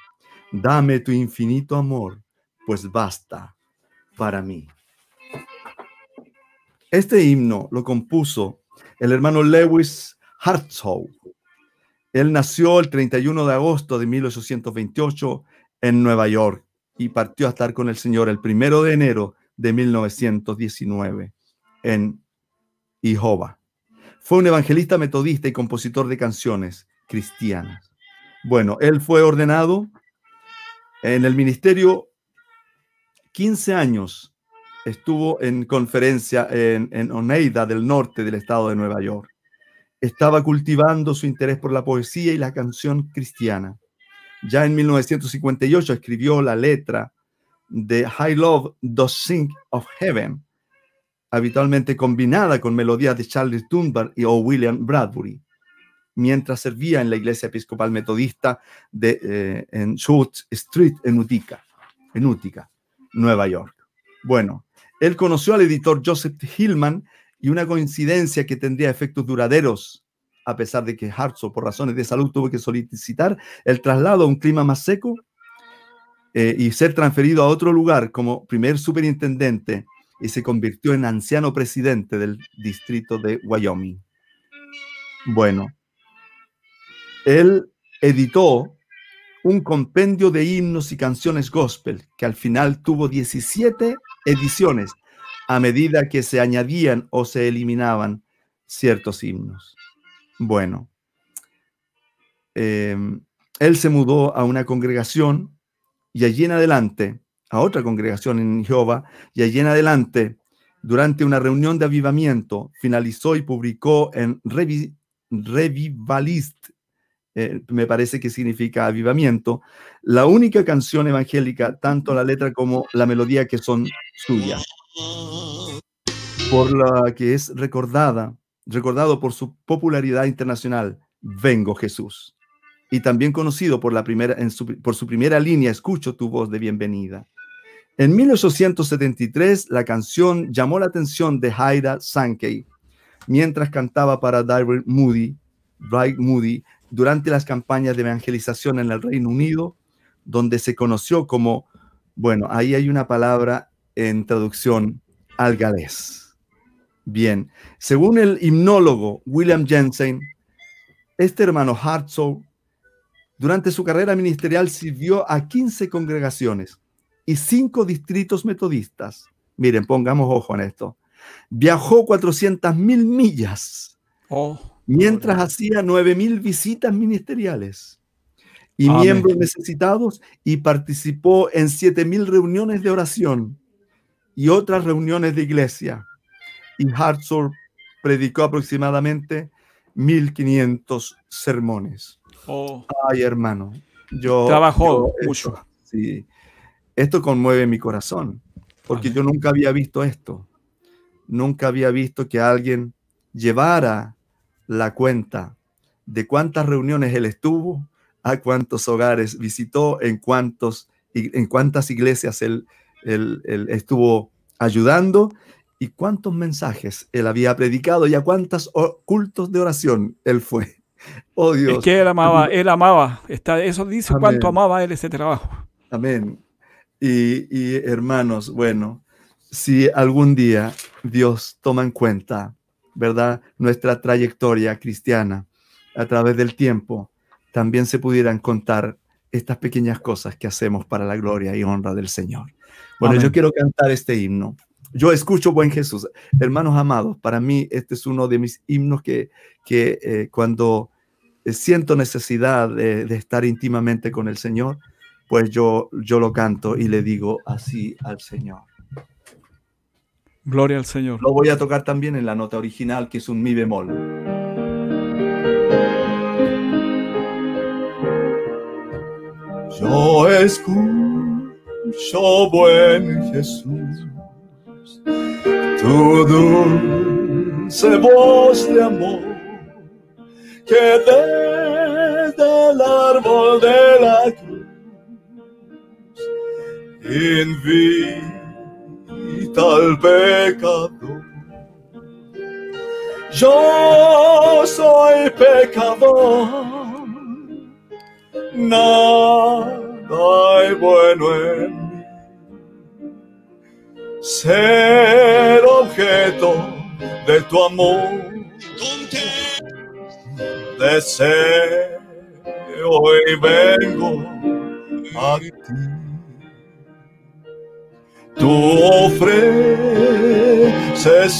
Dame tu infinito amor, pues basta para mí. Este himno lo compuso el hermano Lewis Hartzow. Él nació el 31 de agosto de 1828 en Nueva York y partió a estar con el Señor el 1 de enero de 1919 en Jehová. Fue un evangelista metodista y compositor de canciones cristianas. Bueno, él fue ordenado en el ministerio 15 años estuvo en conferencia en, Oneida del norte del estado de Nueva York. Estaba cultivando su interés por la poesía y la canción cristiana. Ya en 1958 escribió la letra de High Love Does Sing of Heaven, habitualmente combinada con melodías de Charles Dunbar y o William Bradbury, mientras servía en la iglesia episcopal metodista de, eh, en Church Street en Utica, en Utica, Nueva York. Bueno, él conoció al editor Joseph Hillman y una coincidencia que tendría efectos duraderos, a pesar de que Hartzell, por razones de salud, tuvo que solicitar el traslado a un clima más seco eh, y ser transferido a otro lugar como primer superintendente y se convirtió en anciano presidente del distrito de Wyoming. Bueno, él editó un compendio de himnos y canciones gospel que al final tuvo 17 ediciones a medida que se añadían o se eliminaban ciertos himnos. Bueno, em, él se mudó a una congregación y allí en adelante, a otra congregación en Jehová, y allí en adelante, durante una reunión de avivamiento, finalizó y publicó en Revivalist eh, me parece que significa avivamiento, la única canción evangélica, tanto la letra como la melodía que son suyas, por la que es recordada, recordado por su popularidad internacional, Vengo Jesús, y también conocido por, la primera, en por su primera línea, Escucho tu voz de bienvenida. En 1873, la canción llamó la atención de Haida Sankey mientras cantaba para David Moody, Bright Moody durante las campañas de evangelización en el Reino Unido, donde se conoció como, bueno, ahí hay una palabra en traducción al galés. Bien, según el himnólogo William Jensen, este hermano Hartzell durante su carrera ministerial sirvió a 15 congregaciones y 5 distritos metodistas. Miren, pongamos ojo en esto. Viajó 400 mil millas Oh, mientras hacía 9 mil visitas ministeriales y Amén. miembros necesitados y participó en 7 mil reuniones de oración y otras reuniones de iglesia. Y Hartzell predicó aproximadamente 1500 sermones. oh, Ay, hermano, yo Trabajó yo mucho. esto- sí, esto conmueve mi corazón, porque Amén. yo nunca había visto esto. Nunca había visto que alguien llevara la cuenta de cuántas reuniones él estuvo, a cuántos hogares visitó, en cuántos en cuántas iglesias él, él- él estuvo ayudando y cuántos mensajes él había predicado y a cuántos cultos de oración él fue. Oh Dios. Es que él amaba, él amaba. Está, eso dice Amén. cuánto amaba él ese trabajo. Amén. Y, y, hermanos, bueno, si algún día Dios toma en cuenta, ¿verdad? Nuestra trayectoria cristiana a través del tiempo, también se pudieran contar estas pequeñas cosas que hacemos para la gloria y honra del Señor. Bueno, Amén. yo quiero cantar este himno. Yo escucho Buen Jesús. Hermanos amados, para mí este es uno de mis himnos que, que eh, cuando eh, siento necesidad de, de estar íntimamente con el Señor, pues yo, yo lo canto y le digo así al Señor. Gloria al Señor. Lo voy a tocar también en la nota original, que es un mi bemol. Yo escucho, buen Jesús, tu dulce voz de amor, que desde el árbol de la cruz invita al pecador. Yo soy pecador, nada hay bueno en mí. Ser objeto de tu amor, deseo y vengo a ti. Tú ofreces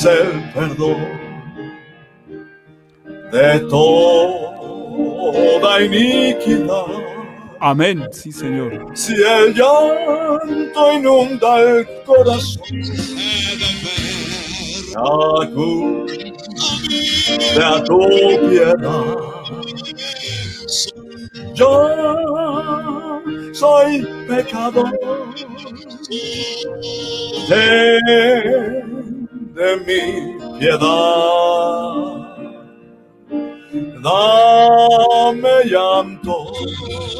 el perdón de toda iniquidad. Amén. Sí, Señor. Si el llanto inunda el corazón, acude a tu piedad. Yo soy pecador, ten de mi piedad. Dame llanto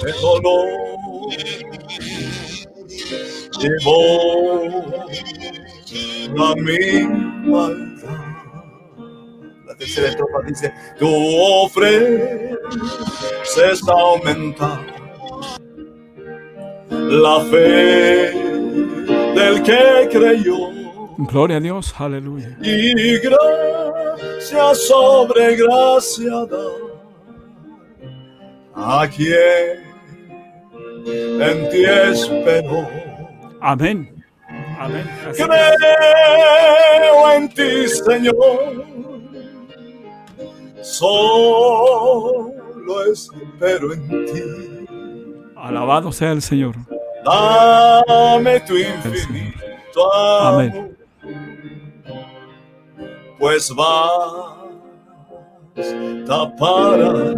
de dolor y borra mi maldad. La tercera estrofa dice, tú ofreces aumentar la fe del que creyó Gloria a Dios. Aleluya. y gracia sobre gracia da a quien en ti esperó. Amén. Amén. Así. Creo en ti, Señor. Solo espero en ti. Alabado sea el Señor. Dame tu infinito amor. Amén. Pues basta para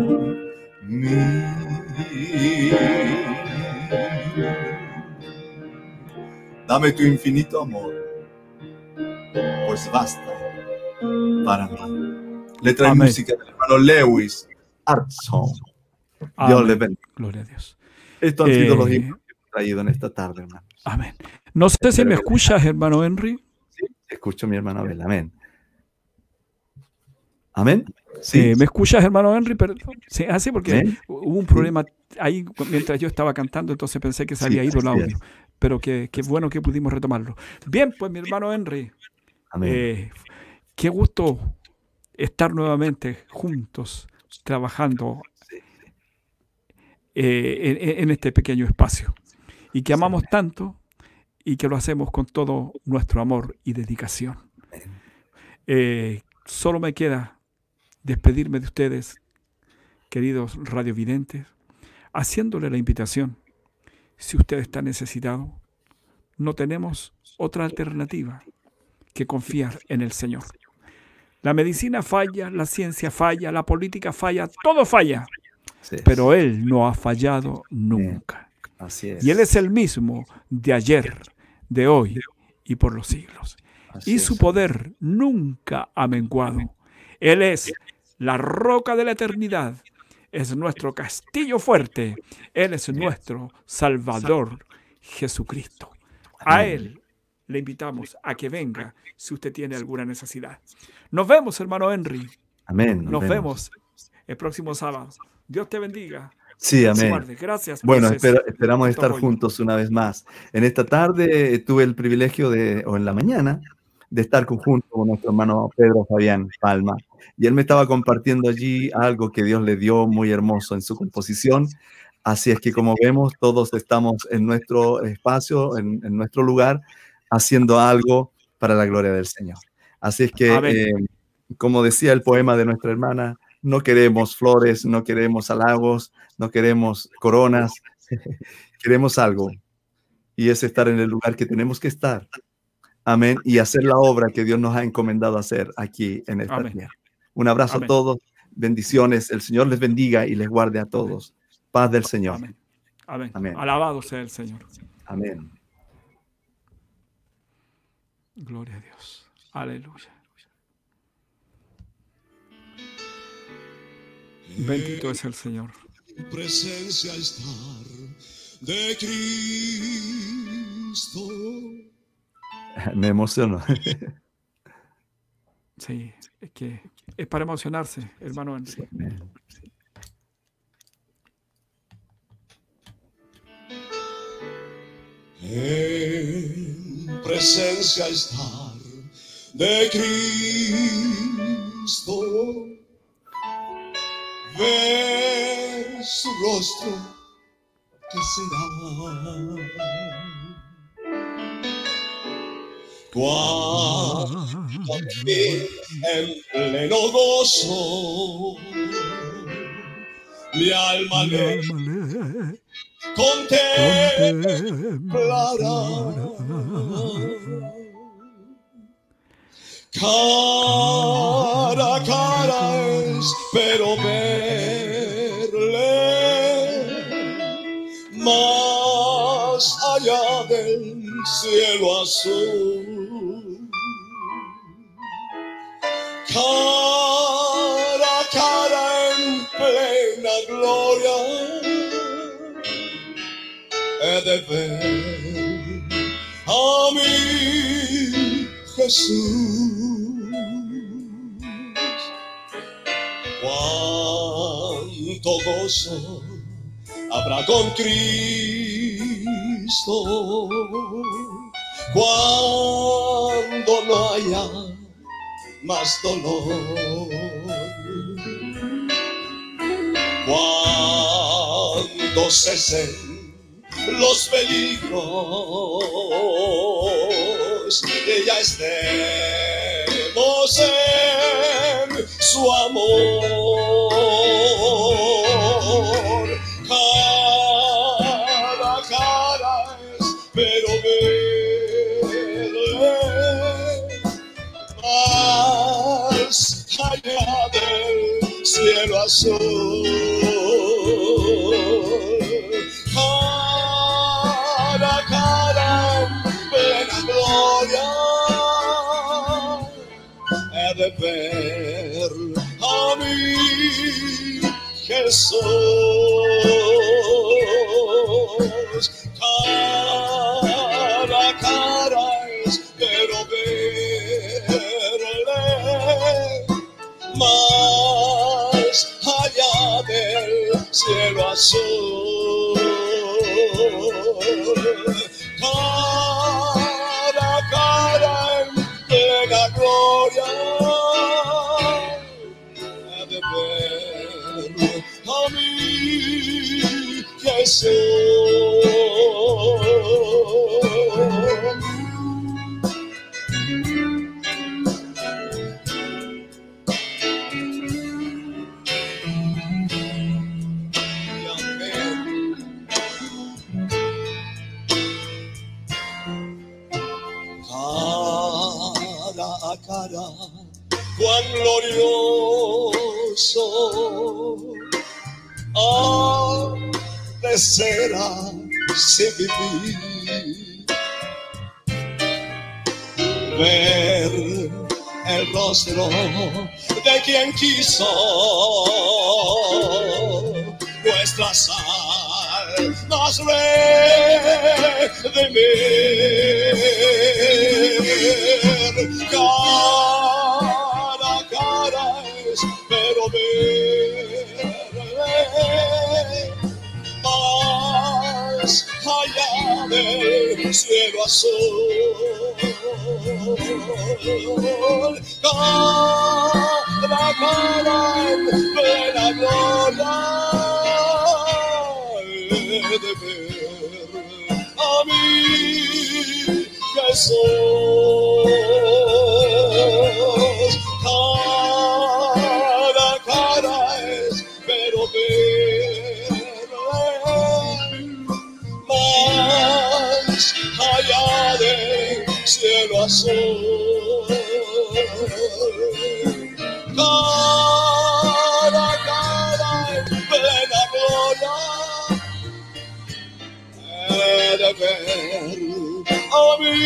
mí. Dame tu infinito amor, pues basta para mí. Letra y música del hermano Lewis Armstrong. Dios les bendiga. Gloria a Dios. Estos han sido los Traído en esta tarde, hermano. Amén. No sé si me escuchas, hermano Henry. Escucho a mi hermano Abel. Amén. Amén. Eh, ¿Me escuchas, hermano Henry? Perdón. Sí, ah, sí, porque hubo un problema ahí mientras yo estaba cantando, entonces pensé que se Sí, había ido el así audio. Pero que, que bueno que pudimos retomarlo. Bien, pues mi hermano Henry, Amén. eh, Qué gusto estar nuevamente juntos trabajando eh, en, este pequeño espacio y que amamos tanto y que lo hacemos con todo nuestro amor y dedicación. Eh, solo me queda despedirme de ustedes, queridos radiovidentes, haciéndole la invitación. Si usted está necesitado, no tenemos otra alternativa que confiar en el Señor. La medicina falla, la ciencia falla, la política falla, todo falla. Pero Él no ha fallado nunca. Y Él es el mismo de ayer, de hoy y por los siglos. y su poder nunca ha menguado. Él es la roca de la eternidad. Es nuestro castillo fuerte. Él es nuestro Salvador Jesucristo. A Él le invitamos a que venga si usted tiene alguna necesidad. Nos vemos, hermano Henry. Amén. Nos, vemos. el próximo sábado. Dios te bendiga. Sí, amén. Gracias. Bueno, esperamos estar juntos una vez más. En esta tarde tuve el privilegio de, o en la mañana, de estar conjunto con nuestro hermano Pedro Fabián Palma. Y él me estaba compartiendo allí algo que Dios le dio muy hermoso en su composición. Así es que como vemos, todos estamos en nuestro espacio, en, nuestro lugar, haciendo algo para la gloria del Señor. Así es que, eh, como decía el poema de nuestra hermana, no queremos flores, no queremos halagos, no queremos coronas, queremos algo. Y es estar en el lugar que tenemos que estar. Amén. Y hacer la obra que Dios nos ha encomendado hacer aquí en esta tierra. Un abrazo a todos. Bendiciones. El Señor les bendiga y les guarde a todos. Paz del Señor. Amén. Amén. Alabado sea el Señor. Amén. Gloria a Dios. Aleluya. Bendito es el Señor. Presencia estar de Cristo. Me emociono. Sí, es que es para emocionarse, hermano En presencia estar de Cristo ver su rostro que será. Cuando en pleno gozo mi alma le contemplará. Cara a cara espero verle más allá del cielo azul. Cara a cara en plena gloria he de ver a mi Jesús. cuánto gozo habrá con Cristo cuando no haya más dolor. Cuando cesen los peligros que ya estemos en su amor. Cara a cara espero verle más allá del cielo azul. Jesús. Ver el rostro de quien quiso nuestra sal nos redimir. Cielo azul. Cada cara en plena gloria de ver a mí que corazón. Cara a cara en plena gloria, he de ver a mi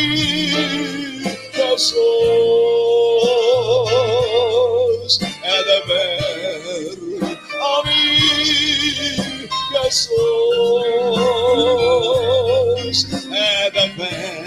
Jesús, he de ver a mi Jesús, he de ver.